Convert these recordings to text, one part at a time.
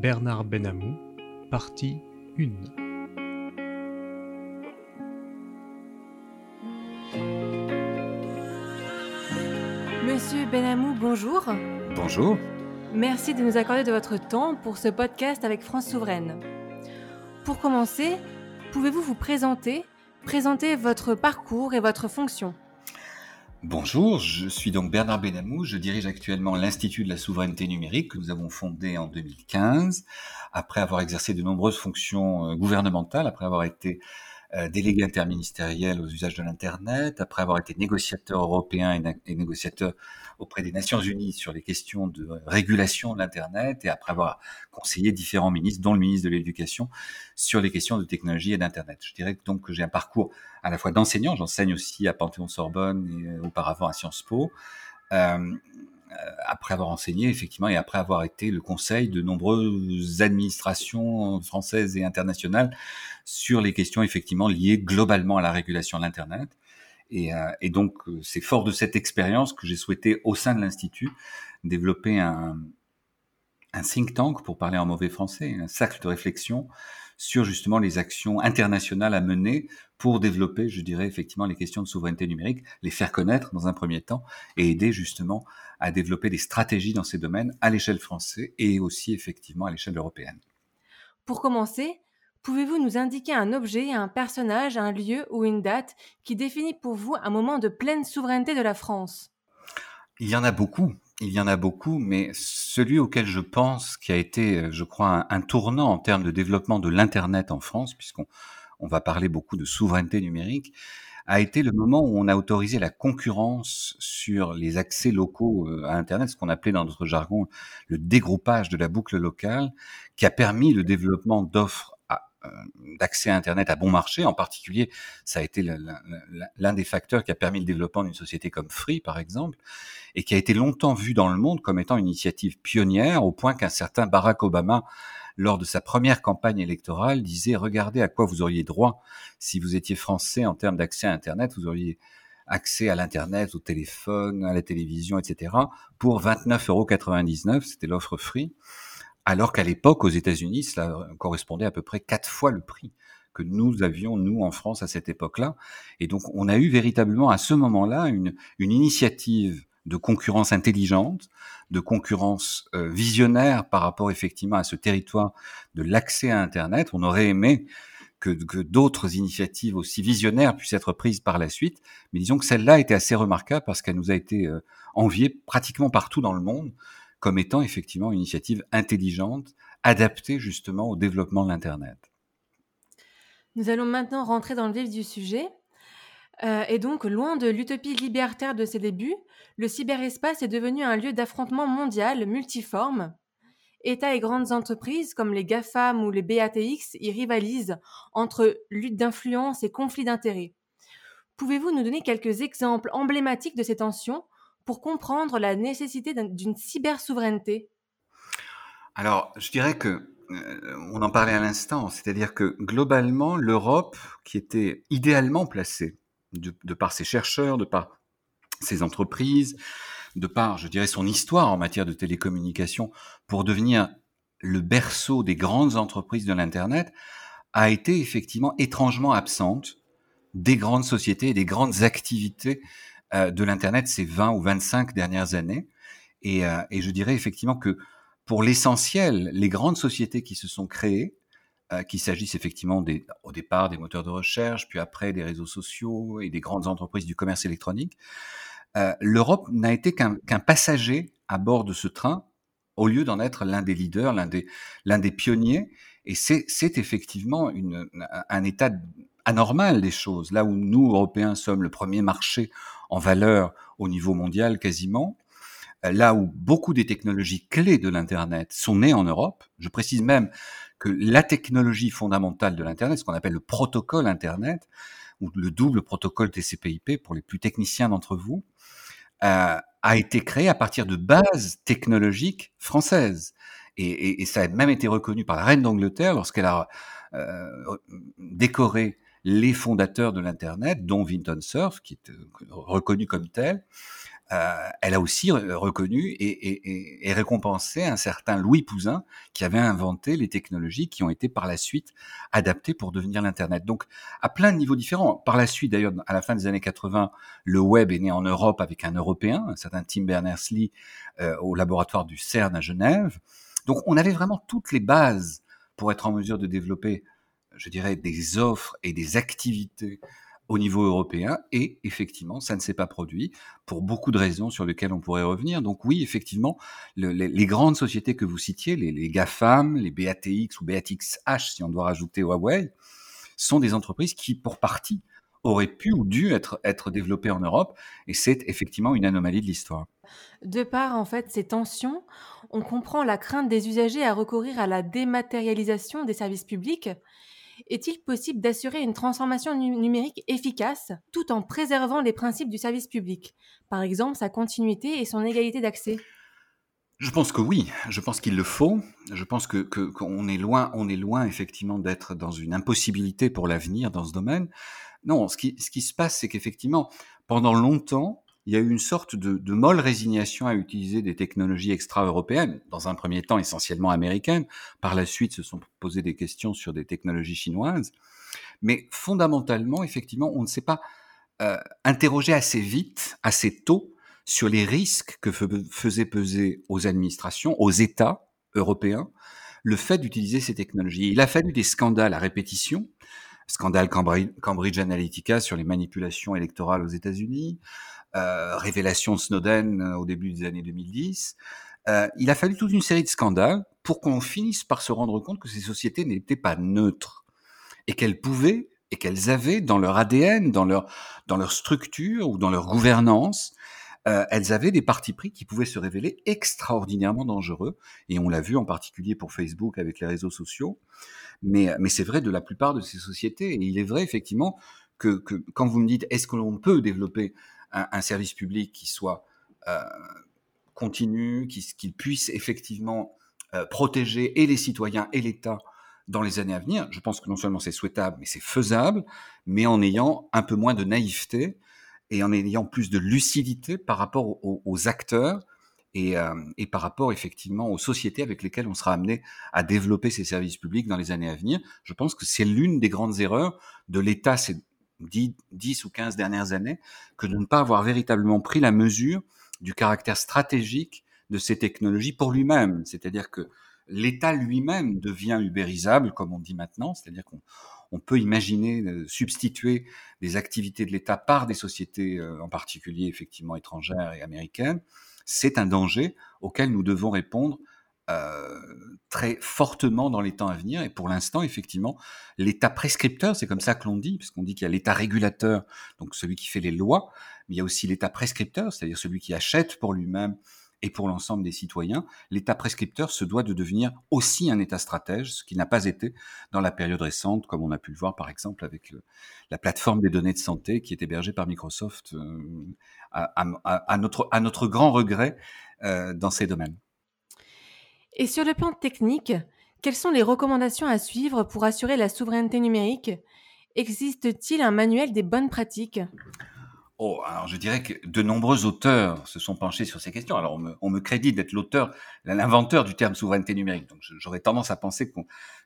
Bernard Benamou, partie 1. Monsieur Benamou, bonjour. Bonjour. Merci de nous accorder de votre temps pour ce podcast avec France Souveraine. Pour commencer, pouvez-vous vous présenter, présenter votre parcours et votre fonction? Bonjour, je suis donc Bernard Benamou, je dirige actuellement l'Institut de la souveraineté numérique que nous avons fondé en 2015, après avoir exercé de nombreuses fonctions euh, gouvernementales, après avoir été délégué interministériel aux usages de l'Internet, après avoir été négociateur européen et, négociateur auprès des Nations Unies sur les questions de régulation de l'Internet, et après avoir conseillé différents ministres, dont le ministre de l'Éducation, sur les questions de technologie et d'Internet. Je dirais donc que j'ai un parcours à la fois d'enseignant, j'enseigne aussi à Panthéon-Sorbonne et euh, auparavant à Sciences Po, euh, euh, après avoir enseigné effectivement et après avoir été le conseil de nombreuses administrations françaises et internationales sur les questions effectivement liées globalement à la régulation de l'internet. Et, euh, et, donc euh, c'est fort de cette expérience que j'ai souhaité au sein de l'institut développer un, un think tank pour parler en mauvais français, un cercle de réflexion sur justement les actions internationales à mener pour développer, je dirais effectivement, les questions de souveraineté numérique, les faire connaître dans un premier temps et aider justement à développer des stratégies dans ces domaines à l'échelle française et aussi effectivement à l'échelle européenne. Pour commencer, pouvez-vous nous indiquer un objet, un personnage, un lieu ou une date qui définit pour vous un moment de pleine souveraineté de la France? Il y en a beaucoup. Il y en a beaucoup, mais celui auquel je pense qui a été, je crois, un, tournant en termes de développement de l'Internet en France, puisqu'on on va parler beaucoup de souveraineté numérique, a été le moment où on a autorisé la concurrence sur les accès locaux euh, à Internet, ce qu'on appelait dans notre jargon le dégroupage de la boucle locale, qui a permis le développement d'offres euh, d'accès à Internet à bon marché. En particulier, ça a été l'un des facteurs qui a permis le développement d'une société comme Free, par exemple, et qui a été longtemps vu dans le monde comme étant une initiative pionnière, au point qu'un certain Barack Obama lors de sa première campagne électorale, disait regardez à quoi vous auriez droit si vous étiez français en termes d'accès à Internet, vous auriez accès à l'Internet, au téléphone, à la télévision, etc. pour 29,99 euros. C'était l'offre free. Alors qu'à l'époque, aux États-Unis, cela correspondait à peu près quatre fois le prix que nous avions, nous, en France, à cette époque-là. Et donc, on a eu véritablement, à ce moment-là, une, une initiative de concurrence intelligente, de concurrence euh, visionnaire par rapport effectivement à ce territoire de l'accès à Internet. On aurait aimé que, d'autres initiatives aussi visionnaires puissent être prises par la suite, mais disons que celle-là était assez remarquable parce qu'elle nous a été euh, enviée pratiquement partout dans le monde comme étant effectivement une initiative intelligente, adaptée justement au développement de l'Internet. Nous allons maintenant rentrer dans le vif du sujet. Euh, et donc, loin de l'utopie libertaire de ses débuts, le cyberespace est devenu un lieu d'affrontement mondial multiforme. États et grandes entreprises comme les GAFAM ou les BATX y rivalisent entre lutte d'influence et conflit d'intérêts. Pouvez-vous nous donner quelques exemples emblématiques de ces tensions pour comprendre la nécessité d'une cybersouveraineté? Alors, je dirais que euh, on en parlait à l'instant, c'est-à-dire que globalement, l'Europe, qui était idéalement placée de, par ses chercheurs, de par ses entreprises, de par, je dirais, son histoire en matière de télécommunication, pour devenir le berceau des grandes entreprises de l'Internet, a été effectivement étrangement absente des grandes sociétés et des grandes activités de l'Internet ces 20 ou 25 dernières années. Et, euh, et je dirais effectivement que pour l'essentiel, les grandes sociétés qui se sont créées euh, qu'il s'agisse effectivement des, au départ des moteurs de recherche, puis après des réseaux sociaux et des grandes entreprises du commerce électronique. Euh, L'Europe n'a été qu'un passager à bord de ce train au lieu d'en être l'un des leaders, l'un des, des pionniers. Et c'est effectivement une, un état anormal des choses. Là où nous, Européens, sommes le premier marché en valeur au niveau mondial quasiment, euh, là où beaucoup des technologies clés de l'Internet sont nées en Europe, je précise même que la technologie fondamentale de l'Internet, ce qu'on appelle le protocole Internet, ou le double protocole TCP/IP pour les plus techniciens d'entre vous, euh, a été créé à partir de bases technologiques françaises. Et, ça a même été reconnu par la reine d'Angleterre lorsqu'elle a euh, décoré les fondateurs de l'Internet, dont Vinton Cerf, qui est euh, reconnu comme tel, euh, elle a aussi reconnu et, récompensé un certain Louis Pouzin qui avait inventé les technologies qui ont été par la suite adaptées pour devenir l'Internet. Donc, à plein de niveaux différents. Par la suite, d'ailleurs, à la fin des années 80, le web est né en Europe avec un Européen, un certain Tim Berners-Lee, euh, au laboratoire du CERN à Genève. Donc, on avait vraiment toutes les bases pour être en mesure de développer, je dirais, des offres et des activités au niveau européen et effectivement, ça ne s'est pas produit pour beaucoup de raisons sur lesquelles on pourrait revenir. Donc oui, effectivement, les, grandes sociétés que vous citiez, les, GAFAM, les BATX ou BATXH, si on doit rajouter Huawei, sont des entreprises qui, pour partie, auraient pu ou dû être, être développées en Europe et c'est effectivement une anomalie de l'histoire. De par en fait ces tensions, on comprend la crainte des usagers à recourir à la dématérialisation des services publics est-il possible d'assurer une transformation numérique efficace tout en préservant les principes du service public, par exemple sa continuité et son égalité d'accès? Je pense que oui, je pense qu'il le faut. Je pense que qu'on est loin, on est loin effectivement d'être dans une impossibilité pour l'avenir dans ce domaine. Non, ce qui, ce qui se passe, c'est qu'effectivement, pendant longtemps, il y a eu une sorte de, molle résignation à utiliser des technologies extra-européennes, dans un premier temps essentiellement américaines. Par la suite, se sont posées des questions sur des technologies chinoises. Mais fondamentalement, effectivement, on ne s'est pas euh, interrogé assez vite, assez tôt, sur les risques que faisait peser aux administrations, aux États européens, le fait d'utiliser ces technologies. Il a fallu des scandales à répétition, scandale Cambridge Analytica sur les manipulations électorales aux États-Unis, révélation de Snowden euh, au début des années 2010. Euh, il a fallu toute une série de scandales pour qu'on finisse par se rendre compte que ces sociétés n'étaient pas neutres et qu'elles pouvaient et qu'elles avaient dans leur ADN, dans leur dans leur structure ou dans leur gouvernance, euh, elles avaient des partis pris qui pouvaient se révéler extraordinairement dangereux. Et on l'a vu en particulier pour Facebook avec les réseaux sociaux. Mais, mais c'est vrai de la plupart de ces sociétés. Et il est vrai effectivement que, que quand vous me dites est-ce que l'on peut développer un, service public qui soit euh, continu, qui, puisse effectivement euh, protéger et les citoyens et l'État dans les années à venir. Je pense que non seulement c'est souhaitable, mais c'est faisable, mais en ayant un peu moins de naïveté et en ayant plus de lucidité par rapport aux, acteurs et, euh, et, par rapport effectivement aux sociétés avec lesquelles on sera amené à développer ces services publics dans les années à venir. Je pense que c'est l'une des grandes erreurs de l'État 10, 10 ou 15 dernières années que de ne pas avoir véritablement pris la mesure du caractère stratégique de ces technologies pour lui-même. C'est-à-dire que l'État lui-même devient ubérisable, comme on dit maintenant, c'est-à-dire qu'on on peut imaginer substituer des activités de l'État par des sociétés, euh, en particulier effectivement étrangères et américaines. C'est un danger auquel nous devons répondre euh, très fortement dans les temps à venir. Et pour l'instant, effectivement, l'État prescripteur, c'est comme ça que l'on dit, puisqu'on dit qu'il y a l'État régulateur, donc celui qui fait les lois, mais il y a aussi l'État prescripteur, c'est-à-dire celui qui achète pour lui-même et pour l'ensemble des citoyens, l'État prescripteur se doit de devenir aussi un État stratège, ce qui n'a pas été dans la période récente, comme on a pu le voir par exemple avec la plateforme des données de santé qui est hébergée par Microsoft euh, à, notre, grand regret euh, dans ces domaines. Et sur le plan technique, quelles sont les recommandations à suivre pour assurer la souveraineté numérique? Existe-t-il un manuel des bonnes pratiques? Oh, alors je dirais que de nombreux auteurs se sont penchés sur ces questions. Alors on me, crédite d'être l'auteur, l'inventeur du terme souveraineté numérique. Donc j'aurais tendance à penser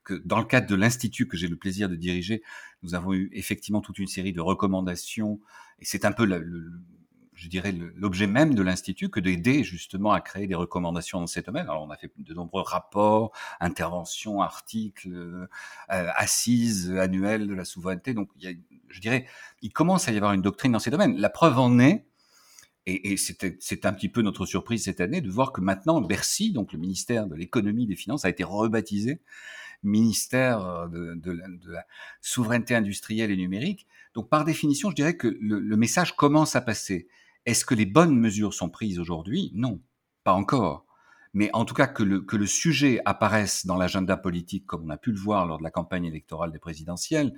que dans le cadre de l'institut que j'ai le plaisir de diriger, nous avons eu effectivement toute une série de recommandations. Et c'est un peu le, je dirais, l'objet même de l'Institut que d'aider justement à créer des recommandations dans ces domaines. Alors, on a fait de nombreux rapports, interventions, articles, euh, assises annuelles de la souveraineté. Donc, il y a, je dirais, il commence à y avoir une doctrine dans ces domaines. La preuve en est, et, et c'est un petit peu notre surprise cette année, de voir que maintenant, Bercy, donc le ministère de l'économie et des finances, a été rebaptisé ministère de, de, la souveraineté industrielle et numérique. Donc, par définition, je dirais que le, message commence à passer. Est-ce que les bonnes mesures sont prises aujourd'hui? Non, pas encore. Mais en tout cas, que le, sujet apparaisse dans l'agenda politique, comme on a pu le voir lors de la campagne électorale des présidentielles,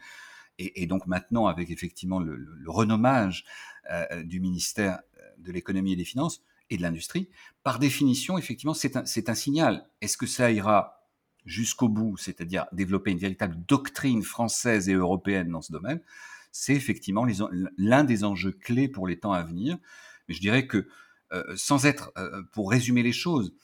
et, donc maintenant avec effectivement le, renommage euh, du ministère de l'économie et des finances et de l'industrie, par définition, effectivement, c'est un signal. Est-ce que ça ira? Jusqu'au bout, c'est-à-dire développer une véritable doctrine française et européenne dans ce domaine c'est effectivement l'un des enjeux clés pour les temps à venir. Mais je dirais que sans être, pour résumer les choses,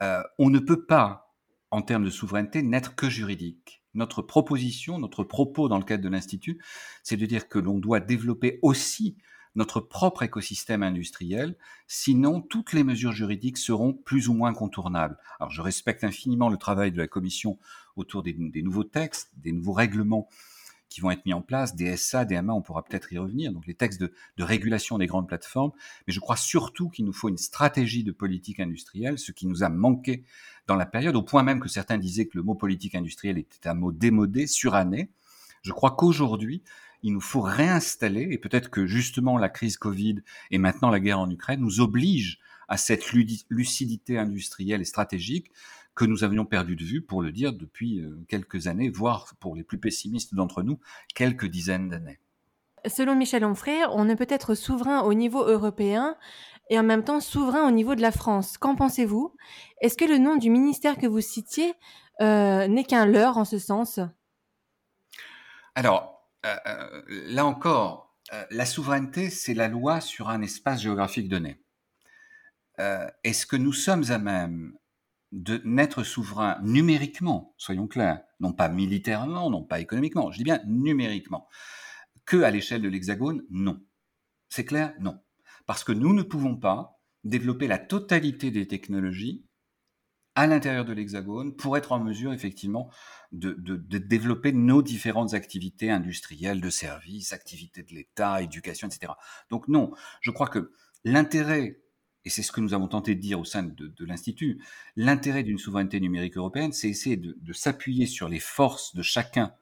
on ne peut pas, en termes de souveraineté, n'être que juridique. Notre proposition, notre propos dans le cadre de l'Institut, c'est de dire que l'on doit développer aussi notre propre écosystème industriel, sinon toutes les mesures juridiques seront plus ou moins contournables. Alors je respecte infiniment le travail de la Commission autour des, nouveaux textes, des nouveaux règlements qui vont être mis en place, des SA, des MA, on pourra peut-être y revenir, donc les textes de, de, régulation des grandes plateformes, mais je crois surtout qu'il nous faut une stratégie de politique industrielle, ce qui nous a manqué dans la période, au point même que certains disaient que le mot politique industrielle était un mot démodé, suranné. Je crois qu'aujourd'hui, il nous faut réinstaller, et peut-être que justement la crise Covid et maintenant la guerre en Ukraine nous obligent à cette lucidité industrielle et stratégique que nous avions perdu de vue, pour le dire, depuis euh, quelques années, voire pour les plus pessimistes d'entre nous, quelques dizaines d'années. Selon Michel Onfray, on ne peut être souverain au niveau européen et en même temps souverain au niveau de la France. Qu'en pensez-vous? Est-ce que le nom du ministère que vous citiez euh, n'est qu'un leurre en ce sens? Alors, euh, euh, là encore, euh, la souveraineté, c'est la loi sur un espace géographique donné. Est-ce que nous sommes à même de n'être souverain numériquement, soyons clairs, non pas militairement, non pas économiquement, je dis bien numériquement, que à l'échelle de l'Hexagone? Non. C'est clair? Non. Parce que nous ne pouvons pas développer la totalité des technologies à l'intérieur de l'Hexagone pour être en mesure effectivement de, développer nos différentes activités industrielles, de services, activités de l'État, éducation, etc. Donc non, je crois que l'intérêt, et c'est ce que nous avons tenté de dire au sein de, l'Institut, l'intérêt d'une souveraineté numérique européenne, c'est essayer de, s'appuyer sur les forces de chacun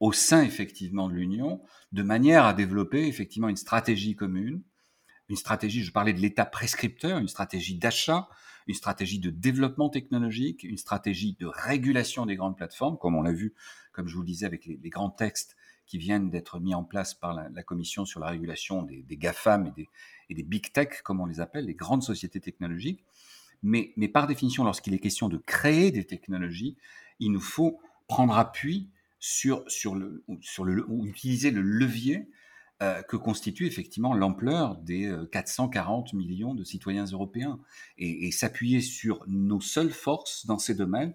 au sein effectivement de l'Union, de manière à développer effectivement une stratégie commune, une stratégie, je parlais de l'État prescripteur, une stratégie d'achat, une stratégie de développement technologique, une stratégie de régulation des grandes plateformes, comme on l'a vu, comme je vous le disais, avec les, grands textes qui viennent d'être mis en place par la, Commission sur la régulation des, GAFAM et des, et des, Big Tech, comme on les appelle, les grandes sociétés technologiques. Mais, mais par définition, lorsqu'il est question de créer des technologies, il nous faut prendre appui sur, sur, le, sur le, ou utiliser le levier euh, que constitue effectivement l'ampleur des 440 euh, millions de citoyens européens. Et, s'appuyer sur nos seules forces dans ces domaines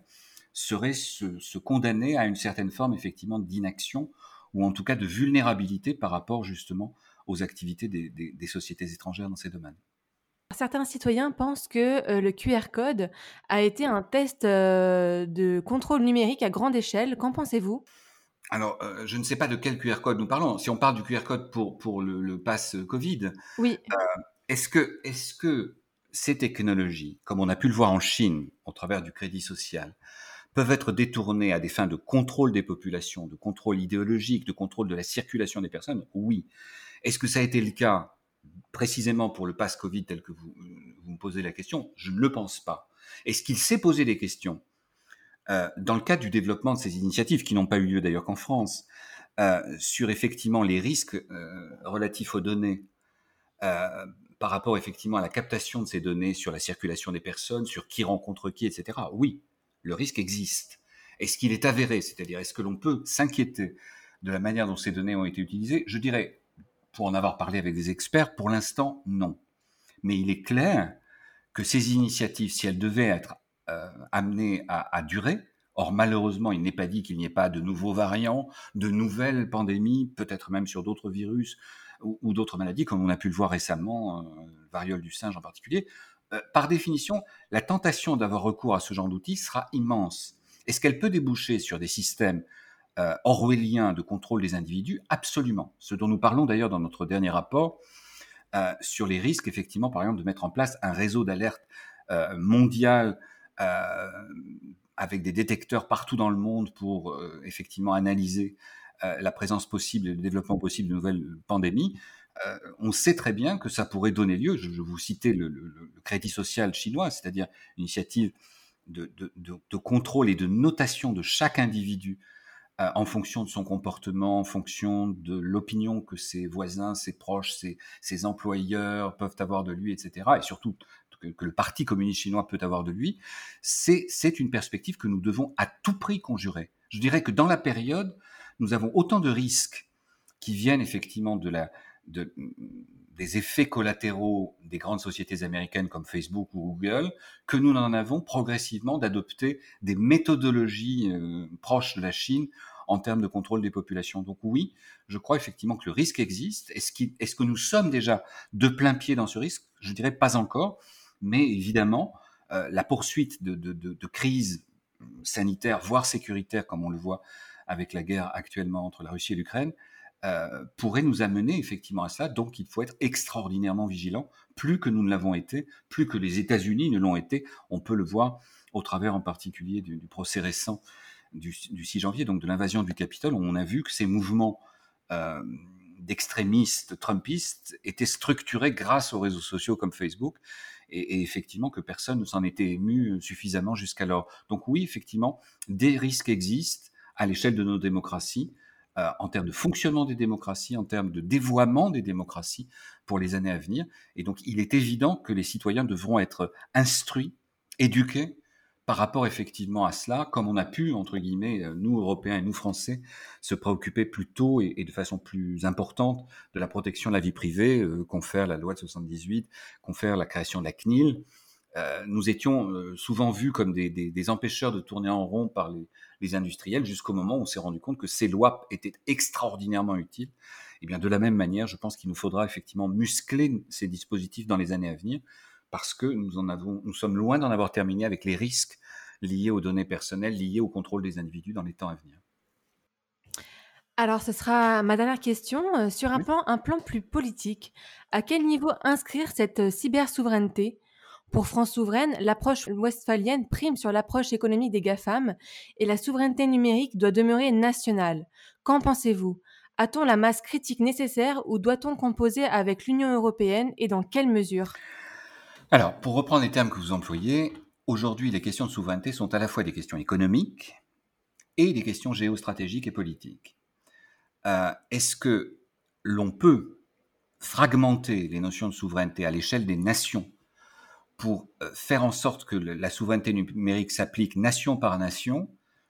serait se, condamner à une certaine forme effectivement d'inaction ou en tout cas de vulnérabilité par rapport justement aux activités des, sociétés étrangères dans ces domaines. Certains citoyens pensent que euh, le QR code a été un test de contrôle numérique à grande échelle. Qu'en pensez-vous? Alors, euh, je ne sais pas de quel QR code nous parlons. Si on parle du QR code pour, pour le, le pass Covid, oui. Euh, est-ce que, est que ces technologies, comme on a pu le voir en Chine au travers du crédit social, peuvent être détournées à des fins de contrôle des populations, de contrôle idéologique, de contrôle de la circulation des personnes? Oui. Est-ce que ça a été le cas précisément pour le pass Covid tel que vous, vous me posez la question? Je ne le pense pas. Est-ce qu'il s'est posé des questions euh, dans le cadre du développement de ces initiatives, qui n'ont pas eu lieu d'ailleurs qu'en France, euh, sur effectivement les risques euh, relatifs aux données par rapport effectivement à la captation de ces données sur la circulation des personnes, sur qui rencontre qui, etc. Oui, le risque existe. Est-ce qu'il est avéré C'est-à-dire, est-ce que l'on peut s'inquiéter de la manière dont ces données ont été utilisées? Je dirais, pour en avoir parlé avec des experts, pour l'instant, non. Mais il est clair que ces initiatives, si elles devaient être amené à, durer. Or, malheureusement, il n'est pas dit qu'il n'y ait pas de nouveaux variants, de nouvelles pandémies, peut-être même sur d'autres virus ou, d'autres maladies, comme on a pu le voir récemment, euh, variole du singe en particulier. Euh, par définition, la tentation d'avoir recours à ce genre d'outils sera immense. Est-ce qu'elle peut déboucher sur des systèmes orwelliens de contrôle des individus? Absolument. Ce dont nous parlons d'ailleurs dans notre dernier rapport sur les risques, effectivement, par exemple, de mettre en place un réseau d'alerte mondial euh, avec des détecteurs partout dans le monde pour euh, effectivement analyser euh, la présence possible et le développement possible de nouvelles pandémies, on sait très bien que ça pourrait donner lieu, je, vous citais le, crédit social chinois, c'est-à-dire une initiative de, contrôle et de notation de chaque individu en fonction de son comportement, en fonction de l'opinion que ses voisins, ses proches, ses, employeurs peuvent avoir de lui, etc. Et surtout que, le Parti communiste chinois peut avoir de lui, c'est une perspective que nous devons à tout prix conjurer. Je dirais que dans la période, nous avons autant de risques qui viennent effectivement de la, de, des effets collatéraux des grandes sociétés américaines comme Facebook ou Google, que nous en avons progressivement d'adopter des méthodologies euh, proches de la Chine en termes de contrôle des populations. Donc oui, je crois effectivement que le risque existe. Est-ce, est que nous sommes déjà de plein pied dans ce risque? Je dirais pas encore, mais évidemment, euh, la poursuite de, crises sanitaires, voire sécuritaires, comme on le voit avec la guerre actuellement entre la Russie et l'Ukraine, euh, pourrait nous amener effectivement à cela. Donc il faut être extraordinairement vigilant, plus que nous ne l'avons été, plus que les États-Unis ne l'ont été. On peut le voir au travers en particulier du, procès récent du, 6 janvier, donc de l'invasion du Capitole, où on a vu que ces mouvements euh, d'extrémistes trumpistes étaient structurés grâce aux réseaux sociaux comme Facebook, et, effectivement que personne ne s'en était ému suffisamment jusqu'alors. Donc oui, effectivement, des risques existent à l'échelle de nos démocraties. Euh, en termes de fonctionnement des démocraties, en termes de dévoiement des démocraties pour les années à venir. Et donc, il est évident que les citoyens devront être instruits, éduqués par rapport effectivement à cela, comme on a pu, entre guillemets, euh, nous, Européens et nous, Français, se préoccuper plus tôt et, de façon plus importante de la protection de la vie privée, euh, confère la loi de 78, confère la création de la CNIL. Euh, nous étions euh, souvent vus comme des, empêcheurs de tourner en rond par les, les industriels jusqu'au moment où on s'est rendu compte que ces lois étaient extraordinairement utiles. Et eh bien de la même manière, je pense qu'il nous faudra effectivement muscler ces dispositifs dans les années à venir parce que nous en avons, nous sommes loin d'en avoir terminé avec les risques liés aux données personnelles, liés au contrôle des individus dans les temps à venir. Alors, ce sera ma dernière question. Euh, sur un, plan, un plan plus politique, à quel niveau inscrire cette cyber-souveraineté? Pour France Souveraine, l'approche westphalienne prime sur l'approche économique des GAFAM et la souveraineté numérique doit demeurer nationale. Qu'en pensez-vous? A-t-on la masse critique nécessaire ou doit-on composer avec l'Union européenne et dans quelle mesure? Alors, pour reprendre les termes que vous employez, aujourd'hui les questions de souveraineté sont à la fois des questions économiques et des questions géostratégiques et politiques. Euh, est-ce que l'on peut fragmenter les notions de souveraineté à l'échelle des nations pour euh, faire en sorte que la souveraineté numérique s'applique nation par nation,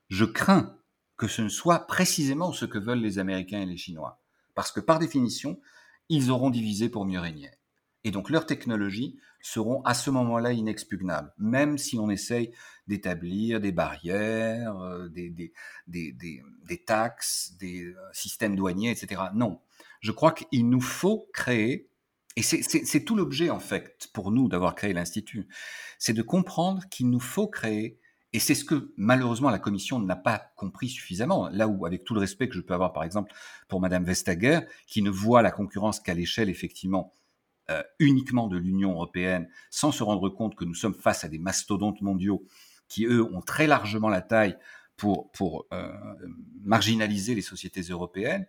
je crains que ce ne soit précisément ce que veulent les Américains et les Chinois. Parce que par définition, ils auront divisé pour mieux régner. Et donc leurs technologies seront à ce moment-là inexpugnables, même si on essaye d'établir des barrières, euh, des, des, des, des, taxes, des euh, systèmes douaniers, etc. Non, je crois qu'il nous faut créer et c'est tout l'objet, en fait, pour nous d'avoir créé l'Institut. C'est de comprendre qu'il nous faut créer, et c'est ce que malheureusement la Commission n'a pas compris suffisamment, là où, avec tout le respect que je peux avoir, par exemple, pour Madame Vestager, qui ne voit la concurrence qu'à l'échelle, effectivement, euh, uniquement de l'Union européenne, sans se rendre compte que nous sommes face à des mastodontes mondiaux qui, eux, ont très largement la taille pour, pour euh, marginaliser les sociétés européennes.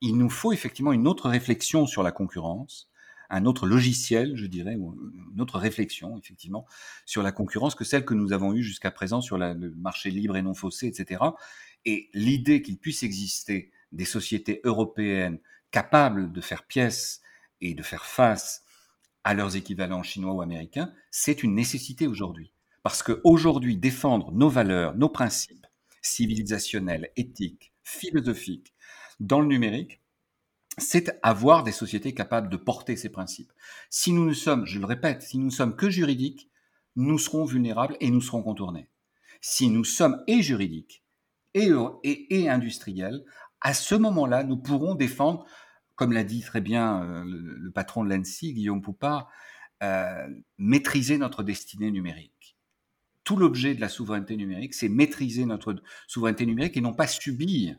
Il nous faut effectivement une autre réflexion sur la concurrence, un autre logiciel, je dirais, une autre réflexion, effectivement, sur la concurrence que celle que nous avons eue jusqu'à présent sur le marché libre et non faussé, etc. Et l'idée qu'il puisse exister des sociétés européennes capables de faire pièce et de faire face à leurs équivalents chinois ou américains, c'est une nécessité aujourd'hui. Parce qu'aujourd'hui, défendre nos valeurs, nos principes civilisationnels, éthiques, philosophiques dans le numérique, c'est avoir des sociétés capables de porter ces principes. Si nous ne sommes, je le répète, si nous ne sommes que juridiques, nous serons vulnérables et nous serons contournés. Si nous sommes et juridiques et, et, industriels, à ce moment-là, nous pourrons défendre, comme l'a dit très bien euh, le, patron de l'ANSI, Guillaume Poupard, euh, maîtriser notre destinée numérique. Tout l'objet de la souveraineté numérique, c'est maîtriser notre souveraineté numérique et non pas subir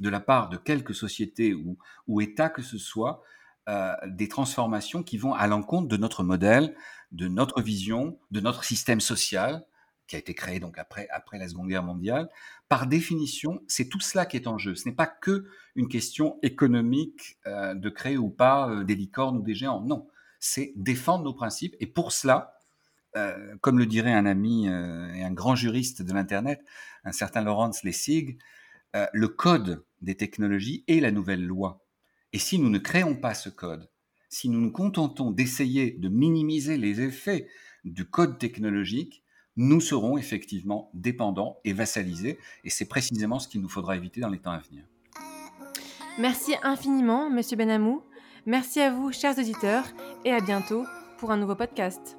de la part de quelques sociétés ou, ou États que ce soit, euh, des transformations qui vont à l'encontre de notre modèle, de notre vision, de notre système social, qui a été créé donc après, après la Seconde Guerre mondiale. Par définition, c'est tout cela qui est en jeu. Ce n'est pas que une question économique euh, de créer ou pas euh, des licornes ou des géants. Non, c'est défendre nos principes. Et pour cela, euh, comme le dirait un ami et un grand juriste de l'Internet, un certain Lawrence Lessig, le code des technologies est la nouvelle loi. Et si nous ne créons pas ce code, si nous nous contentons d'essayer de minimiser les effets du code technologique, nous serons effectivement dépendants et vassalisés. Et c'est précisément ce qu'il nous faudra éviter dans les temps à venir. Merci infiniment, Monsieur Benamou. Merci à vous, chers auditeurs, et à bientôt pour un nouveau podcast.